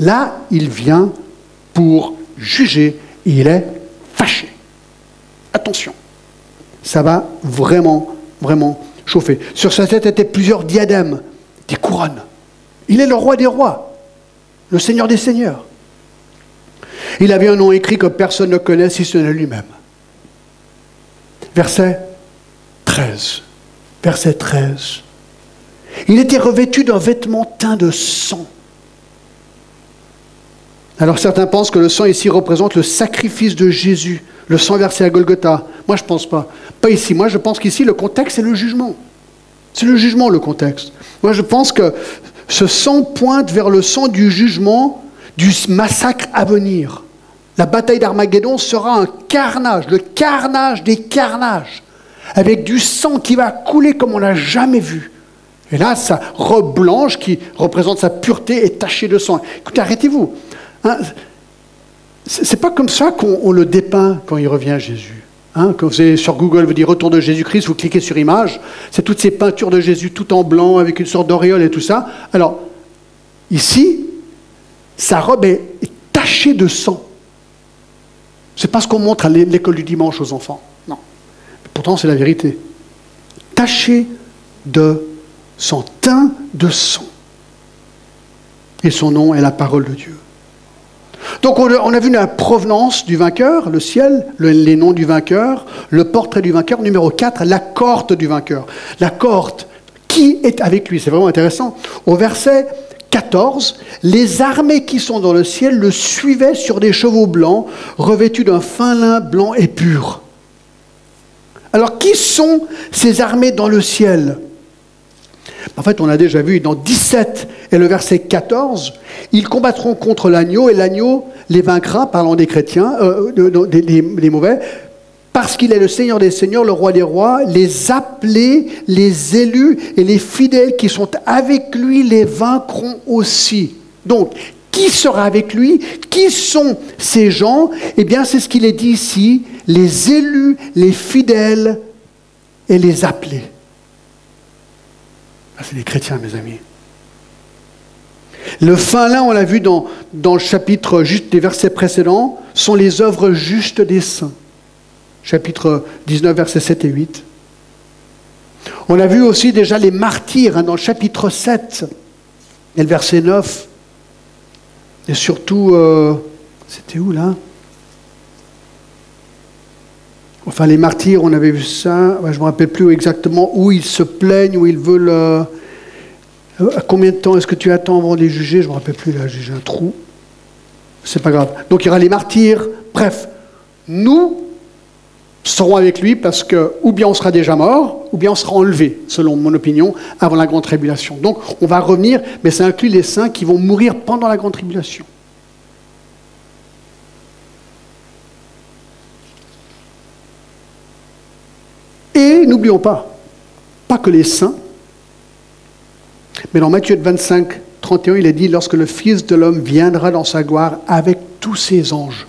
A: Là, il vient pour juger, et il est fâché attention, ça va vraiment vraiment chauffé. Sur sa tête étaient plusieurs diadèmes, des couronnes. Il est le roi des rois, le seigneur des seigneurs. Il avait un nom écrit que personne ne connaît si ce n'est lui-même. Verset 13. Verset 13. Il était revêtu d'un vêtement teint de sang. Alors certains pensent que le sang ici représente le sacrifice de Jésus, le sang versé à Golgotha. Moi je ne pense pas. Pas ici. Moi je pense qu'ici le contexte c'est le jugement. C'est le jugement le contexte. Moi je pense que ce sang pointe vers le sang du jugement, du massacre à venir. La bataille d'Armageddon sera un carnage, le carnage des carnages, avec du sang qui va couler comme on n'a jamais vu. Et là, sa robe blanche qui représente sa pureté est tachée de sang. Écoutez, arrêtez-vous. Hein, c'est pas comme ça qu'on le dépeint quand il revient Jésus. Hein, quand vous allez sur Google, vous dites retour de Jésus-Christ, vous cliquez sur image, c'est toutes ces peintures de Jésus tout en blanc avec une sorte d'auréole et tout ça. Alors, ici, sa robe est tachée de sang. C'est pas ce qu'on montre à l'école du dimanche aux enfants. Non. Pourtant, c'est la vérité. Tachée de sang, teint de sang. Et son nom est la parole de Dieu. Donc on a, vu la provenance du vainqueur, le ciel, les noms du vainqueur, le portrait du vainqueur, numéro 4, la corte du vainqueur. La corte, qui est avec lui? C'est vraiment intéressant. Au verset 14, les armées qui sont dans le ciel le suivaient sur des chevaux blancs, revêtus d'un fin lin blanc et pur. Alors qui sont ces armées dans le ciel? En fait, on a déjà vu dans 17 et le verset 14, ils combattront contre l'agneau et l'agneau les vaincra, parlant des chrétiens, euh, des, mauvais, parce qu'il est le Seigneur des Seigneurs, le Roi des Rois, les appelés, les élus et les fidèles qui sont avec lui les vaincront aussi. Donc, qui sera avec lui? Qui sont ces gens? Eh bien, c'est ce qu'il est dit ici, les élus, les fidèles et les appelés. C'est des chrétiens, mes amis. Le fin lin, on l'a vu dans, dans le chapitre juste des versets précédents, sont les œuvres justes des saints. Chapitre 19, versets 7 et 8. On a vu aussi déjà les martyrs hein, dans le chapitre 7 et le verset 9. Et surtout, euh, c'était où là? Enfin, les martyrs, on avait vu ça. je ne me rappelle plus exactement où ils se plaignent, où ils veulent. Euh, à combien de temps est-ce que tu attends avant de les juger? Je ne me rappelle plus, là, j'ai un trou. C'est pas grave. Donc il y aura les martyrs. Bref, nous serons avec lui parce que, ou bien on sera déjà mort, ou bien on sera enlevé, selon mon opinion, avant la grande tribulation. Donc on va revenir, mais ça inclut les saints qui vont mourir pendant la grande tribulation. Et n'oublions pas, pas que les saints, mais dans Matthieu 25, 31, il est dit, lorsque le Fils de l'homme viendra dans sa gloire avec tous ses anges.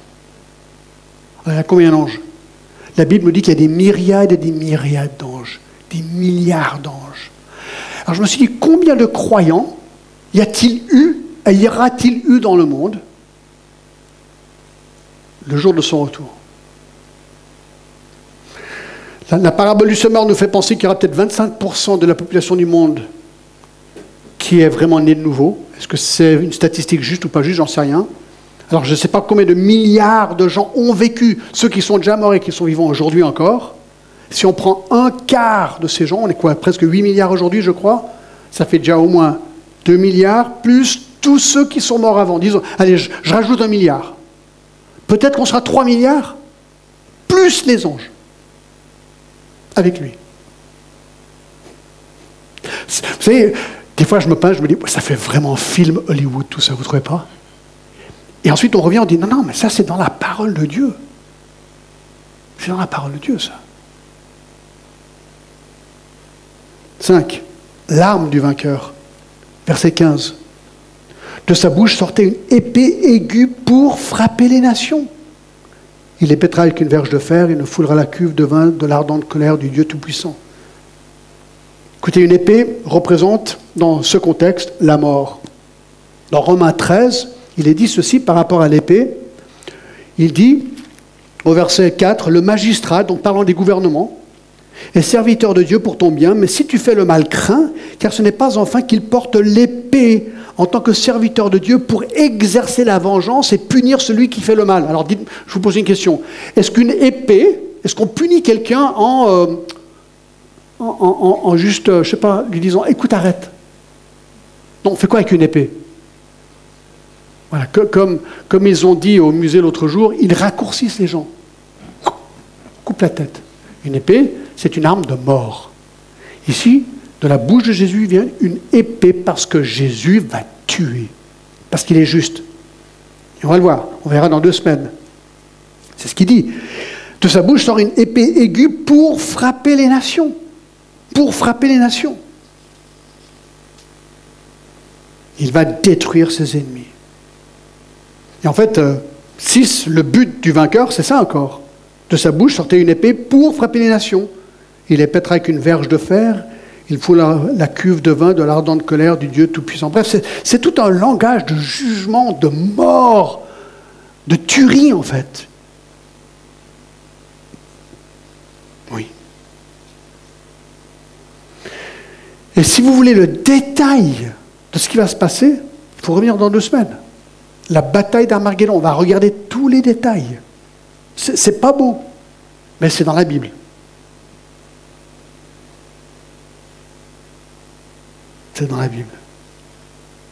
A: il y a combien d'anges? La Bible nous dit qu'il y a des myriades et des myriades d'anges, des milliards d'anges. Alors je me suis dit, combien de croyants y a-t-il eu, et y aura-t-il eu dans le monde le jour de son retour? La, parabole du semeur nous fait penser qu'il y aura peut-être 25% de la population du monde qui est vraiment née de nouveau. Est-ce que c'est une statistique juste ou pas juste? J'en sais rien. Alors je ne sais pas combien de milliards de gens ont vécu, ceux qui sont déjà morts et qui sont vivants aujourd'hui encore. Si on prend un quart de ces gens, on est quoi Presque 8 milliards aujourd'hui, je crois. Ça fait déjà au moins 2 milliards, plus tous ceux qui sont morts avant. Disons, allez, je, rajoute un milliard. Peut-être qu'on sera 3 milliards, plus les anges avec lui. Vous savez, des fois je me peins, je me dis, ça fait vraiment film Hollywood tout ça, vous ne trouvez pas? Et ensuite on revient, on dit, non, non, mais ça c'est dans la parole de Dieu. C'est dans la parole de Dieu ça. 5. L'arme du vainqueur. Verset 15. De sa bouche sortait une épée aiguë pour frapper les nations. Il les pètera avec une verge de fer, il ne foulera la cuve de vin de l'ardente colère du Dieu Tout-Puissant. Écoutez, une épée représente, dans ce contexte, la mort. Dans Romains 13, il est dit ceci par rapport à l'épée. Il dit, au verset 4, le magistrat, donc parlant des gouvernements, et serviteur de Dieu pour ton bien, mais si tu fais le mal, crains, car ce n'est pas enfin qu'il porte l'épée en tant que serviteur de Dieu pour exercer la vengeance et punir celui qui fait le mal. Alors dites, je vous pose une question. Est-ce qu'une épée, est-ce qu'on punit quelqu'un en, euh, juste, euh, je sais pas, lui disant, écoute, arrête Non, on fait quoi avec une épée? Voilà, comme, comme ils ont dit au musée l'autre jour, ils raccourcissent les gens. Coupe la tête. Une épée, c'est une arme de mort. Ici, de la bouche de Jésus vient une épée parce que Jésus va tuer, parce qu'il est juste. Et on va le voir, on verra dans deux semaines. C'est ce qu'il dit. De sa bouche sort une épée aiguë pour frapper les nations. Pour frapper les nations. Il va détruire ses ennemis. Et en fait, 6, euh, le but du vainqueur, c'est ça encore. De sa bouche sortait une épée pour frapper les nations. Il les pètera avec une verge de fer. Il faut la, cuve de vin de l'ardente colère du Dieu Tout-Puissant. Bref, c'est tout un langage de jugement, de mort, de tuerie en fait. Oui. Et si vous voulez le détail de ce qui va se passer, il faut revenir dans deux semaines. La bataille d'Armageddon, on va regarder tous les détails. C'est pas beau, mais c'est dans la Bible. C'est dans la Bible.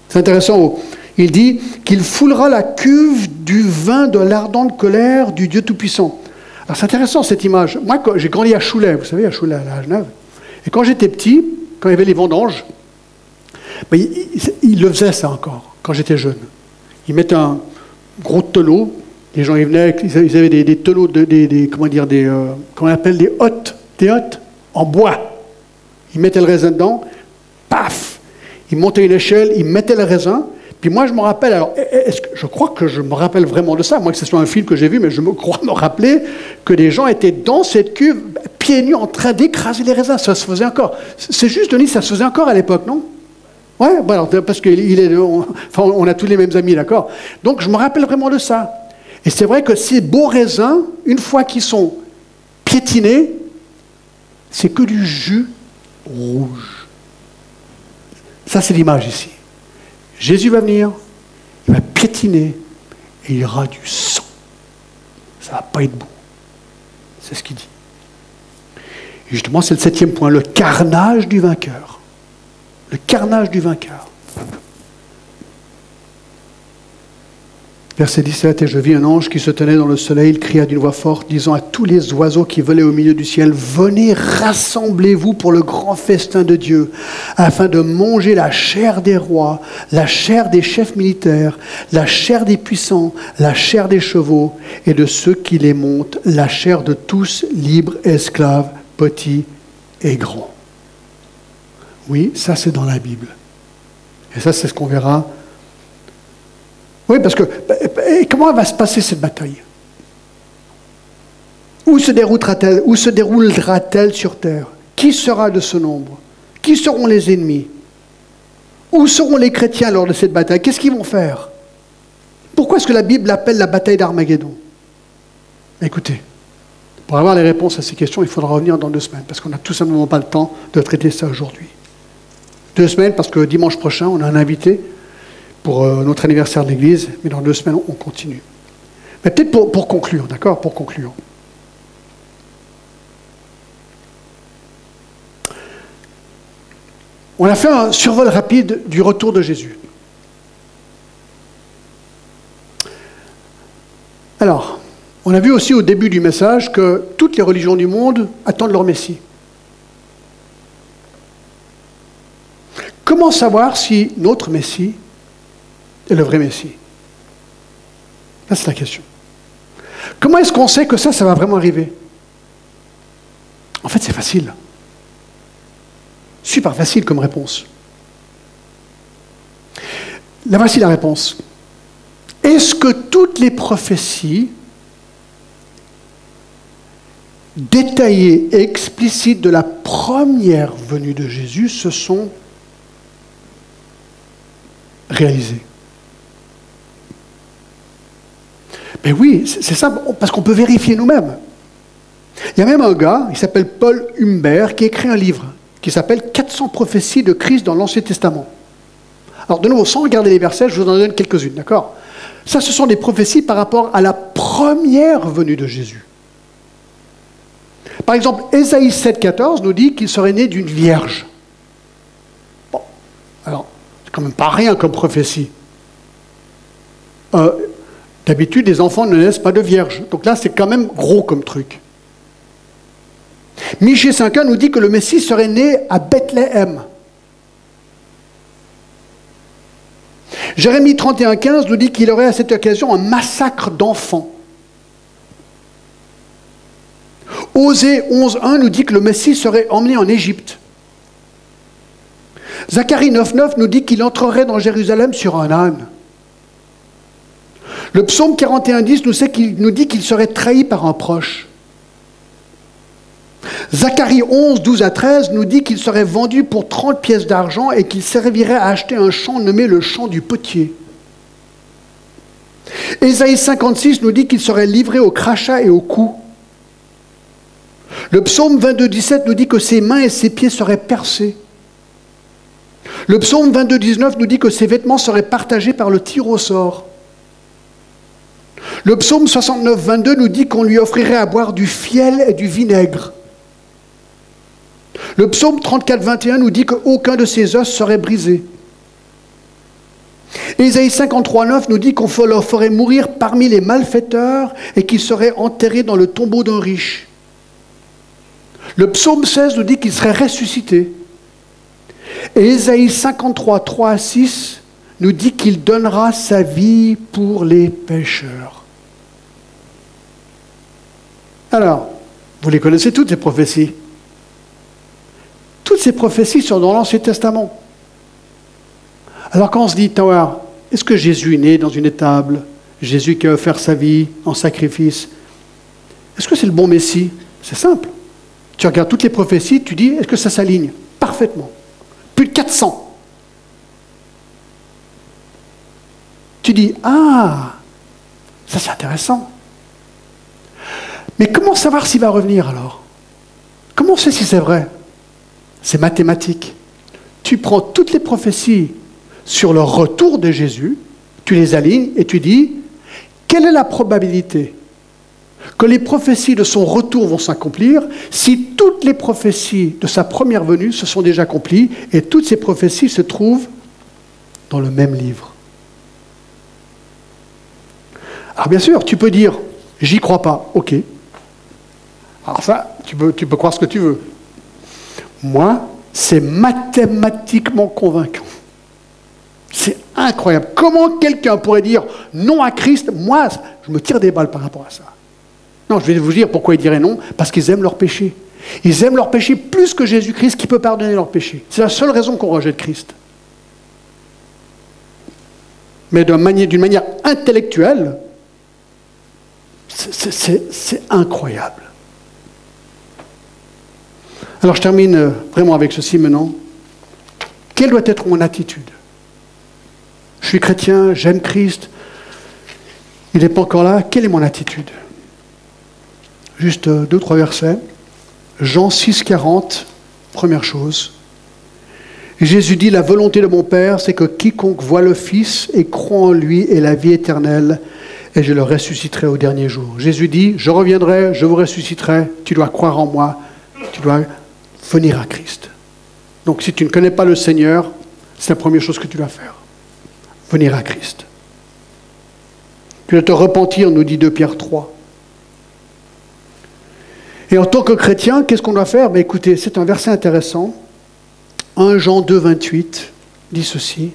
A: C'est intéressant. Il dit qu'il foulera la cuve du vin de l'ardente colère du Dieu Tout-Puissant. Alors c'est intéressant cette image. Moi, j'ai grandi à Choulet, vous savez, à Choulet, à Genève. Et quand j'étais petit, quand il y avait les vendanges, il, le faisait ça encore, quand j'étais jeune. Ils mettaient un gros tonneau, les gens ils venaient, ils avaient des, des tonneaux, de, des, comment dire, des, euh, comment on appelle, des hottes, des hottes en bois. Ils mettaient le raisin dedans, paf, il montait une échelle, il mettait le raisin. Puis moi, je me rappelle, alors, est-ce que, je crois que je me rappelle vraiment de ça, moi que ce soit un film que j'ai vu, mais je me crois me rappeler que des gens étaient dans cette cuve, pieds nus, en train d'écraser les raisins. Ça se faisait encore. C'est juste, Denis, ça se faisait encore à l'époque, non? Ouais, parce qu'on enfin, on a tous les mêmes amis, d'accord Donc, je me rappelle vraiment de ça. Et c'est vrai que ces beaux raisins, une fois qu'ils sont piétinés, c'est que du jus rouge. Ça, c'est l'image ici. Jésus va venir, il va piétiner et il y aura du sang. Ça ne va pas être beau. C'est ce qu'il dit. Et justement, c'est le septième point, le carnage du vainqueur. Le carnage du vainqueur. Verset 17, et je vis un ange qui se tenait dans le soleil, il cria d'une voix forte, disant à tous les oiseaux qui volaient au milieu du ciel, venez, rassemblez-vous pour le grand festin de Dieu, afin de manger la chair des rois, la chair des chefs militaires, la chair des puissants, la chair des chevaux, et de ceux qui les montent, la chair de tous, libres, esclaves, petits et grands. Oui, ça c'est dans la Bible. Et ça c'est ce qu'on verra. Oui, parce que comment va se passer cette bataille? Où se déroulera-t-elle Où se déroulera-t-elle sur terre? Qui sera de ce nombre? Qui seront les ennemis? Où seront les chrétiens lors de cette bataille? Qu'est-ce qu'ils vont faire? Pourquoi est-ce que la Bible l'appelle la bataille d'Armageddon? Écoutez, pour avoir les réponses à ces questions, il faudra revenir dans deux semaines, parce qu'on n'a tout simplement pas le temps de traiter ça aujourd'hui. Deux semaines, parce que dimanche prochain, on a un invité pour euh, notre anniversaire de l'Église, mais dans deux semaines, on continue. Mais peut-être pour, conclure, d'accord Pour conclure. On a fait un survol rapide du retour de Jésus. Alors, on a vu aussi au début du message que toutes les religions du monde attendent leur Messie. Comment savoir si notre Messie est le vrai Messie? Là, c'est la question. Comment est-ce qu'on sait que ça, ça va vraiment arriver? En fait, c'est facile. Super facile comme réponse. La voici la réponse. Est-ce que toutes les prophéties détaillées et explicites de la première venue de Jésus se sont réalisées Mais oui, c'est ça, parce qu'on peut vérifier nous-mêmes. Il y a même un gars, il s'appelle Paul Humbert, qui écrit un livre qui s'appelle 400 prophéties de Christ dans l'Ancien Testament. Alors de nouveau, sans regarder les versets, je vous en donne quelques-unes, d'accord? Ça, ce sont des prophéties par rapport à la première venue de Jésus. Par exemple, Ésaïe 7,14 nous dit qu'il serait né d'une vierge. Quand même pas rien comme prophétie. Euh, d'habitude, les enfants ne naissent pas de vierge. Donc là, c'est quand même gros comme truc. Michée 5.1 nous dit que le Messie serait né à Bethléem. Jérémie 31.15 nous dit qu'il aurait à cette occasion un massacre d'enfants. Osée 11.1 nous dit que le Messie serait emmené en Égypte. Zacharie 9.9 nous dit qu'il entrerait dans Jérusalem sur un âne. Le psaume 41.10 nous, dit qu'il serait trahi par un proche. Zacharie 11, 12 à 13 nous dit qu'il serait vendu pour 30 pièces d'argent et qu'il servirait à acheter un champ nommé le champ du potier. Ésaïe 56 nous dit qu'il serait livré au crachat et au cou. Le psaume 22, 17 nous dit que ses mains et ses pieds seraient percés. Le psaume 22, 19 nous dit que ses vêtements seraient partagés par le tir au sort. Le psaume 69, 22 nous dit qu'on lui offrirait à boire du fiel et du vinaigre. Le psaume 34, 21 nous dit qu'aucun de ses os serait brisé. Ésaïe 53, 9 nous dit qu'on leur ferait mourir parmi les malfaiteurs et qu'ils seraient enterrés dans le tombeau d'un riche. Le psaume 16 nous dit qu'il serait ressuscité. Et Ésaïe 53, 3 à 6 nous dit qu'il donnera sa vie pour les pécheurs. Alors, vous les connaissez toutes ces prophéties? Toutes ces prophéties sont dans l'Ancien Testament. Alors quand on se dit, est-ce que Jésus est né dans une étable? Jésus qui a offert sa vie en sacrifice Est-ce que c'est le bon Messie? C'est simple. Tu regardes toutes les prophéties, tu dis, est-ce que ça s'aligne Parfaitement? Plus de 400. Tu dis, ah, ça c'est intéressant. Mais comment savoir s'il va revenir alors? Comment on sait si c'est vrai? C'est mathématique. Tu prends toutes les prophéties sur le retour de Jésus, tu les alignes et tu dis, quelle est la probabilité que les prophéties de son retour vont s'accomplir si toutes les prophéties de sa première venue se sont déjà accomplies et toutes ces prophéties se trouvent dans le même livre Alors bien sûr, tu peux dire, j'y crois pas, ok. Alors ça, tu peux, tu peux croire ce que tu veux. Moi, c'est mathématiquement convaincant. C'est incroyable. Comment quelqu'un pourrait dire non à Christ? Moi, je me tire des balles par rapport à ça. Non, je vais vous dire pourquoi ils diraient non. Parce qu'ils aiment leur péché. Ils aiment leur péché plus que Jésus-Christ qui peut pardonner leur péché. C'est la seule raison qu'on rejette Christ. Mais d'une manière, intellectuelle, c'est incroyable. Alors je termine euh, vraiment avec ceci maintenant. Quelle doit être mon attitude? Je suis chrétien, j'aime Christ, il n'est pas encore là. Quelle est mon attitude? Juste deux, trois versets. Jean 6, 40, première chose. Jésus dit, la volonté de mon Père, c'est que quiconque voit le Fils et croit en lui ait la vie éternelle, et je le ressusciterai au dernier jour. Jésus dit, je reviendrai, je vous ressusciterai, tu dois croire en moi, tu dois venir à Christ. Donc si tu ne connais pas le Seigneur, c'est la première chose que tu dois faire. Venir à Christ. Tu dois te repentir, nous dit 2 Pierre 3. Et en tant que chrétien, qu'est-ce qu'on doit faire? Ben Écoutez, c'est un verset intéressant. 1 Jean 2, 28 dit ceci.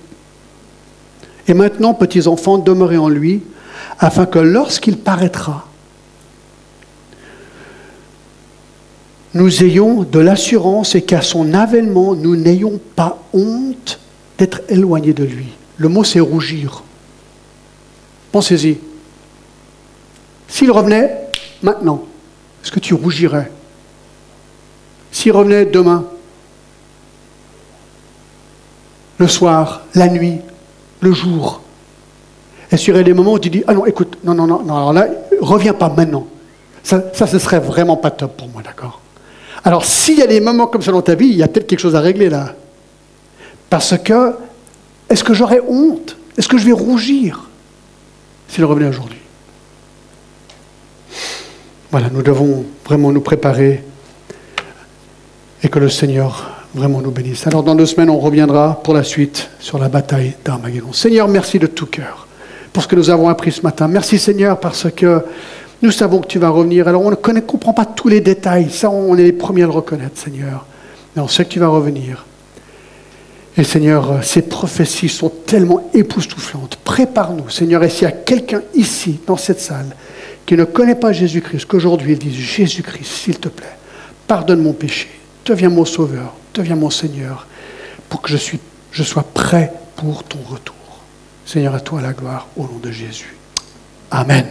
A: Et maintenant, petits enfants, demeurez en lui, afin que lorsqu'il paraîtra, nous ayons de l'assurance et qu'à son avènement, nous n'ayons pas honte d'être éloignés de lui. Le mot, c'est rougir. Pensez-y. S'il revenait maintenant, est-ce que tu rougirais? S'il revenait demain, le soir, la nuit, le jour, est-ce qu'il y aurait des moments où tu dis Ah non, écoute, non, non, non, non alors là, reviens pas maintenant. Ça, ça, ce serait vraiment pas top pour moi, d'accord? Alors, s'il y a des moments comme ça dans ta vie, il y a peut-être quelque chose à régler là. Parce que, est-ce que j'aurais honte? Est-ce que je vais rougir s'il revenait aujourd'hui? Voilà, nous devons vraiment nous préparer et que le Seigneur vraiment nous bénisse. Alors dans deux semaines, on reviendra pour la suite sur la bataille d'Armageddon. Seigneur, merci de tout cœur pour ce que nous avons appris ce matin. Merci Seigneur parce que nous savons que tu vas revenir. Alors on ne comprend pas tous les détails, ça on est les premiers à le reconnaître Seigneur. Mais on sait que tu vas revenir. Et Seigneur, ces prophéties sont tellement époustouflantes. Prépare-nous, Seigneur, et s'il y a quelqu'un ici, dans cette salle, qui ne connaît pas Jésus-Christ, qu'aujourd'hui il dise, Jésus-Christ, s'il te plaît, pardonne mon péché, deviens mon sauveur, deviens mon Seigneur, pour que je sois prêt pour ton retour. Seigneur, à toi la gloire, au nom de Jésus. Amen.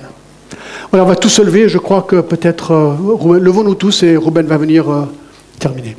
A: Voilà, on va tous se lever. Je crois que peut-être, euh, levons-nous tous et Ruben va venir euh, terminer.